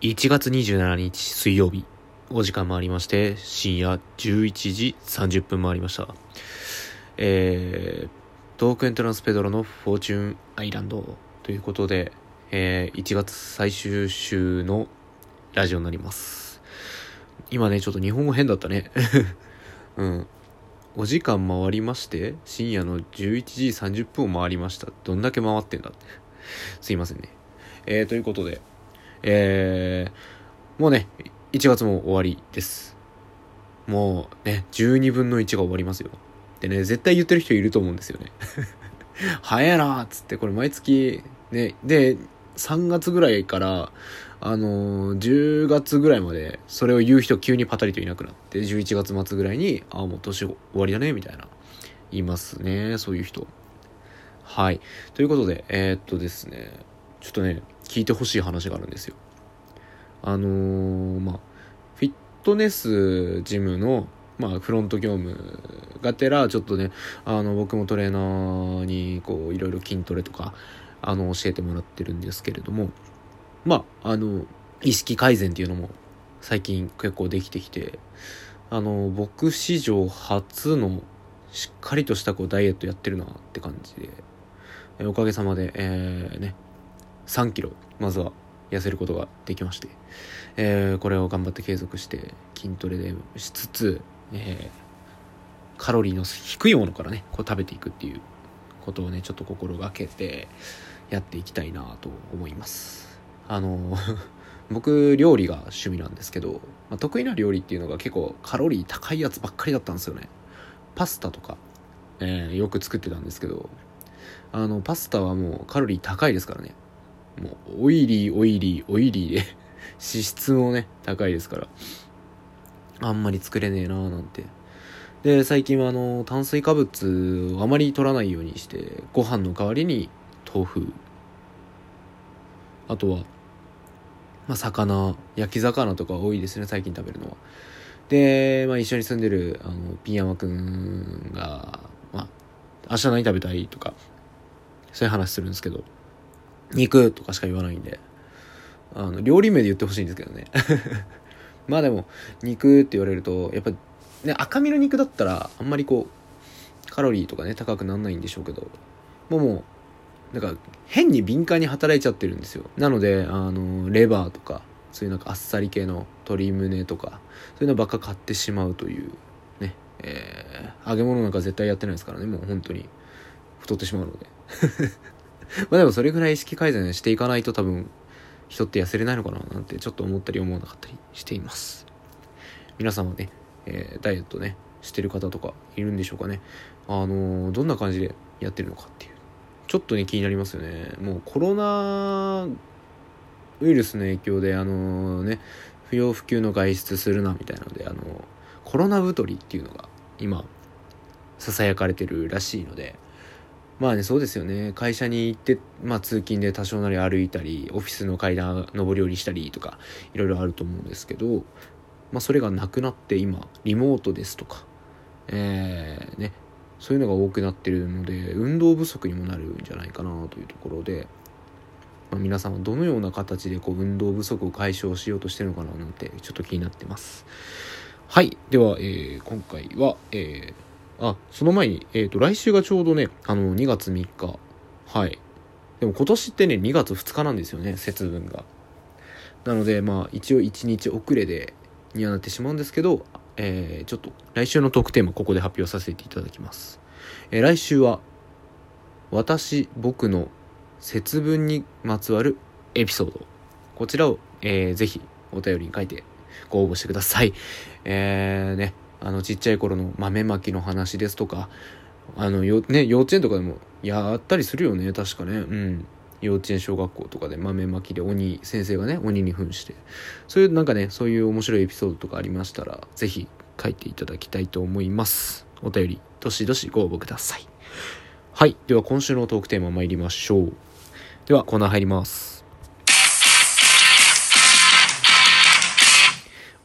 1月27日水曜日、お時間回りまして、深夜11時30分回りました。えー、トークエントランスペドロのフォーチュンアイランドということで、えー、1月最終週のラジオになります。今ね、ちょっと日本語変だったね。うん。お時間回りまして、深夜の11時30分を回りました。どんだけ回ってんだって。すいませんね。えー、ということで、えー、もうね、1月も終わりです。もうね、12分の1が終わりますよ。でね、絶対言ってる人いると思うんですよね。早いなーっつって、これ毎月、ね、で、3月ぐらいから、あのー、10月ぐらいまで、それを言う人急にパタリといなくなって、11月末ぐらいに、ああ、もう年終わりだね、みたいな、いますね、そういう人。はい。ということで、えー、っとですね、ちょっとね、聞いてほしい話があるんですよ。あのー、まあ、フィットネスジムの、まあ、フロント業務がてら、ちょっとね、あの、僕もトレーナーに、こう、いろいろ筋トレとか、あの、教えてもらってるんですけれども、まあ、あの、意識改善っていうのも、最近結構できてきて、あの、僕史上初の、しっかりとしたこうダイエットやってるなって感じで、おかげさまで、えー、ね、3キロまずは痩せることができまして、えー、これを頑張って継続して筋トレでしつつ、えー、カロリーの低いものからねこう食べていくっていうことをねちょっと心がけてやっていきたいなと思います。あの 僕料理が趣味なんですけど、まあ、得意な料理っていうのが結構カロリー高いやつばっかりだったんですよね。パスタとか、えー、よく作ってたんですけどあのパスタはもうカロリー高いですからね。もうオイリーオイリーオイリーで脂質もね高いですから。あんまり作れねえなーなんて。で最近はあの炭水化物をあまり取らないようにしてご飯の代わりに豆腐。あとはまあ魚焼き魚とか多いですね最近食べるのは。で、まあ、一緒に住んでるあのピンヤマくんが、まあ、明日何食べたい？とかそういう話するんですけど。肉とかしか言わないんで、あの、料理名で言ってほしいんですけどね。まあでも、肉って言われると、やっぱ、ね、赤身の肉だったら、あんまりこう、カロリーとかね、高くなんないんでしょうけど、もうもう、なんか、変に敏感に働いちゃってるんですよ。なので、あの、レバーとか、そういうなんかあっさり系の鶏胸とか、そういうのばっか買ってしまうという、ね、えー、揚げ物なんか絶対やってないですからね、もう本当に、太ってしまうので。まあでもそれぐらい意識改善していかないと多分人って痩せれないのかななんてちょっと思ったり思わなかったりしています。皆さんはね、えー、ダイエットね、してる方とかいるんでしょうかね。あのー、どんな感じでやってるのかっていう。ちょっとね、気になりますよね。もうコロナウイルスの影響で、あのー、ね、不要不急の外出するなみたいなので、あのコロナ太りっていうのが今、囁かれてるらしいので、まあね、そうですよね。会社に行って、まあ通勤で多少なり歩いたり、オフィスの階段上り下りしたりとか、いろいろあると思うんですけど、まあそれがなくなって今、リモートですとか、えー、ね、そういうのが多くなってるので、運動不足にもなるんじゃないかなというところで、まあ、皆さんはどのような形でこう運動不足を解消しようとしてるのかななんてちょっと気になってます。はい。では、えー、今回は、えーあ、その前に、えっ、ー、と、来週がちょうどね、あの、2月3日。はい。でも今年ってね、2月2日なんですよね、節分が。なので、まあ、一応1日遅れでにはなってしまうんですけど、えー、ちょっと、来週のトークテーマ、ここで発表させていただきます。えー、来週は、私、僕の節分にまつわるエピソード。こちらを、えー、ぜひ、お便りに書いてご応募してください。えー、ね、あのちっちゃい頃の豆まきの話ですとかあのよ、ね、幼稚園とかでもやったりするよね確かね。うん。幼稚園小学校とかで豆まきで鬼先生がね鬼に扮して。そういうなんかねそういう面白いエピソードとかありましたら是非書いていただきたいと思います。お便りどしどしご応募ください。はい。では今週のトークテーマ参りましょう。ではコーナー入ります。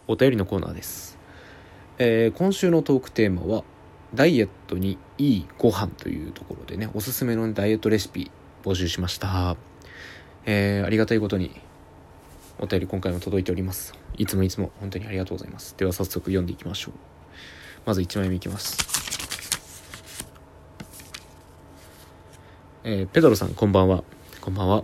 お便りのコーナーです。えー、今週のトークテーマはダイエットにいいご飯というところでねおすすめのダイエットレシピ募集しました、えー、ありがたいことにお便り今回も届いております。いつもいつも本当にありがとうございます。では早速読んでいきましょう。まず1枚目いきます。えー、ペドロさんこんばんは。こんばんは。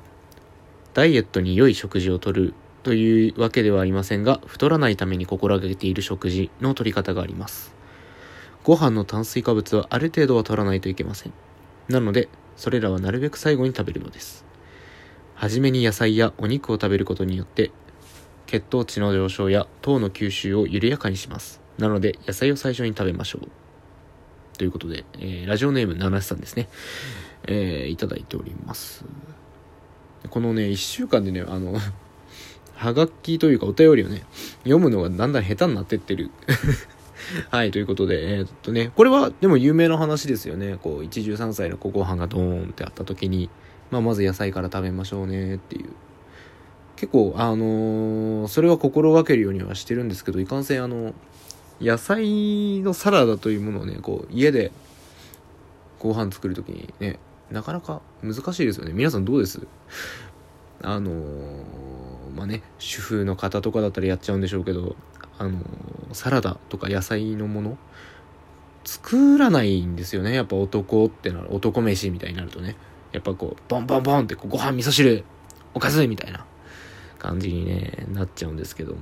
ダイエットに良い食事をとるというわけではありませんが太らないために心がけている食事の取り方があります。ご飯の炭水化物はある程度は取らないといけません。なのでそれらはなるべく最後に食べるのです。初めに野菜やお肉を食べることによって血糖値の上昇や糖の吸収を緩やかにします。なので野菜を最初に食べましょう。ということで、えー、ラジオネーム七瀬さんですね、えー、いただいております。このね1週間でねあのはがきというかお便りをね読むのがだんだん下手になってってる はい、ということで、えー、っとね、これはでも有名な話ですよね。こう、一汁三菜のご飯がドーンってあった時に、まあ、まず野菜から食べましょうねっていう。結構、あのー、それは心がけるようにはしてるんですけど、いかんせん、あの、野菜のサラダというものをね、こう、家でご飯作る時にね、なかなか難しいですよね。皆さんどうです？あのー、まあね、主婦の方とかだったらやっちゃうんでしょうけど、あのサラダとか野菜のもの作らないんですよね。やっぱ男ってなる男飯みたいになるとね。やっぱこうボンボンボンってご飯味噌汁おかずみたいな感じにねなっちゃうんですけども。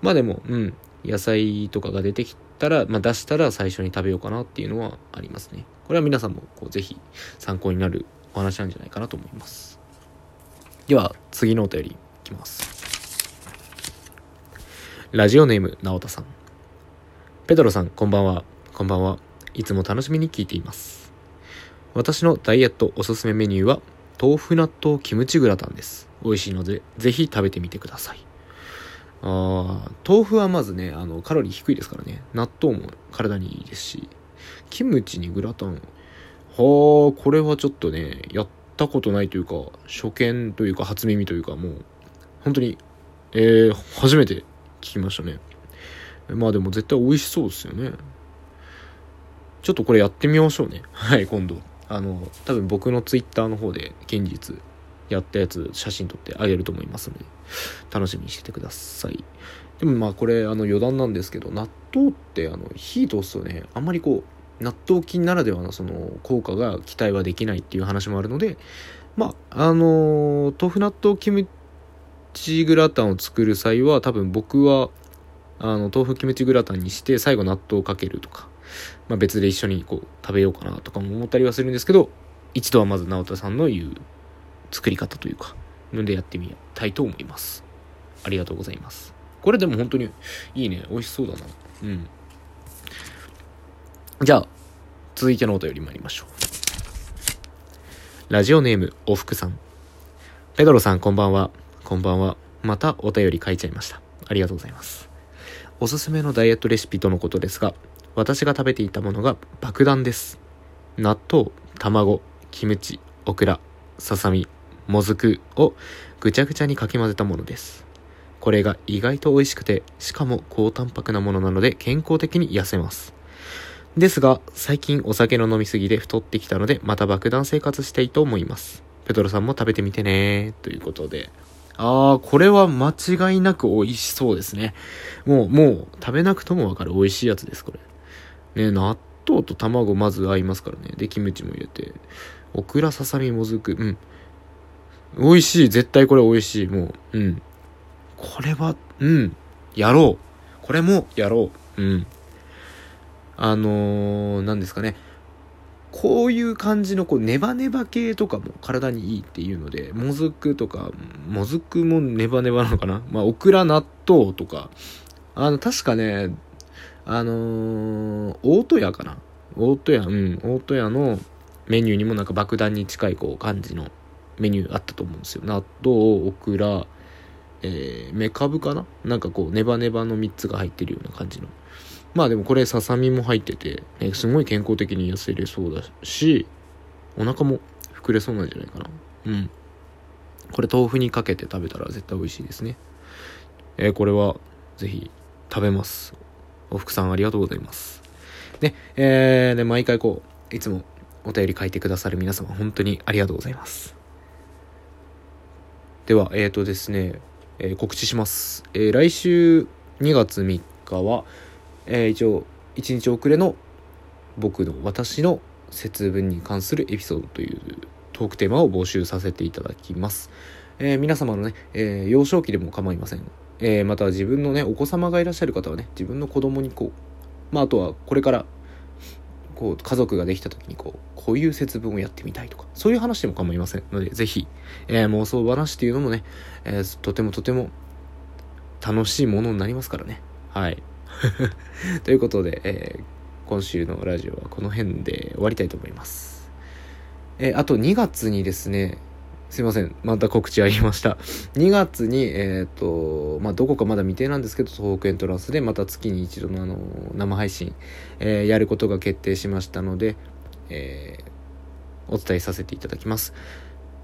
まあでもうん野菜とかが出てきたら、まあ、出したら最初に食べようかなっていうのはありますね。これは皆さんもこうぜひ参考になるお話なんじゃないかなと思います。では次のお便り。きますラジオネーム、なおたさん。ペドロさん、こんばんは。こんばんは。いつも楽しみに聞いています。私のダイエットおすすめメニューは、豆腐納豆キムチグラタンです。美味しいので、ぜひ食べてみてください。あ豆腐はまずね、あの、カロリー低いですからね。納豆も体にいいですし、キムチにグラタン。はあ、これはちょっとね、やったことないというか、初見というか、初耳というか、もう、本当に、えー、初めて聞きましたね。まあでも絶対美味しそうですよね。ちょっとこれやってみましょうね。はい今度。あの多分僕のツイッターの方で現実やったやつ写真撮ってあげると思いますので楽しみにしててください。でもまあこれあの余談なんですけど納豆ってあの火通すとねあんまりこう納豆菌ならではのその効果が期待はできないっていう話もあるのでまああの豆腐納豆キムチグラタンを作る際は多分僕はあの豆腐キムチグラタンにして最後納豆をかけるとか、まあ、別で一緒にこう食べようかなとかも思ったりはするんですけど一度はまず直人さんの言う作り方というかのでやってみたいと思います。ありがとうございます。これでも本当にいいね。美味しそうだな。うん。じゃあ続いてのお便り参りましょう。ラジオネームおふくさん。ペドロさんこんばんは。こんばんは。またお便り書いちゃいました。ありがとうございます。おすすめのダイエットレシピとのことですが、私が食べていたものが爆弾です。納豆、卵、キムチ、オクラ、ささみ、もずくをぐちゃぐちゃにかき混ぜたものです。これが意外と美味しくて、しかも高タンパクなものなので健康的に痩せます。ですが、最近お酒の飲みすぎで太ってきたので、また爆弾生活したいと思います。ペトロさんも食べてみてねということで、ああ、これは間違いなく美味しそうですね。もう、もう、食べなくともわかる美味しいやつです、これ。ね、納豆と卵まず合いますからね。で、キムチも入れて。オクラ、ささみ、もずく。うん。美味しい。絶対これ美味しい。もう、うん。これは、うん。やろう。これもやろう。うん。あのー、何ですかね。こういう感じのこうネバネバ系とかも体にいいっていうので、もずくとか、もずくもネバネバなのかな？まあ、オクラ納豆とか、あの、確かね、あのー、大戸屋かな？大戸屋、うん、大戸屋のメニューにもなんか爆弾に近いこう感じのメニューあったと思うんですよ。納豆、オクラ、えー、メカブかな？なんかこう、ネバネバの3つが入ってるような感じの。まあでもこれささみも入ってて、ね、すごい健康的に痩せれそうだし、お腹も膨れそうなんじゃないかな。うん。これ豆腐にかけて食べたら絶対美味しいですね。えー、これはぜひ食べます。おふくさんありがとうございます。ね、えー、で、毎回こう、いつもお便り書いてくださる皆様本当にありがとうございます。では、えっ、ー、とですね、えー、告知します。えー、来週2月3日は、えー、一応1日遅れの僕の私の節分に関するエピソードというトークテーマを募集させていただきます。えー、皆様のね、えー、幼少期でも構いません。えー、また自分のね、お子様がいらっしゃる方はね、自分の子供にこう、まあ、あとはこれからこう家族ができた時にこうこういう節分をやってみたいとかそういう話でも構いませんのでぜひ、えー、妄想話っていうのもね、えー、とてもとても楽しいものになりますからねはい ということで、えー、今週のラジオはこの辺で終わりたいと思いますえあと2月にですねすいません。また告知ありました。2月に、えっ、ー、と、まあ、どこかまだ未定なんですけど、東北エントランスでまた月に一度のあの、生配信、えー、やることが決定しましたので、えー、お伝えさせていただきます。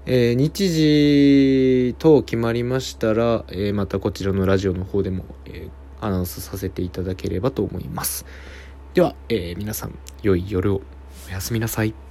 え、日時等決まりましたら、え、またこちらのラジオの方でも、えー、アナウンスさせていただければと思います。では、えー、皆さん、良い夜をおやすみなさい。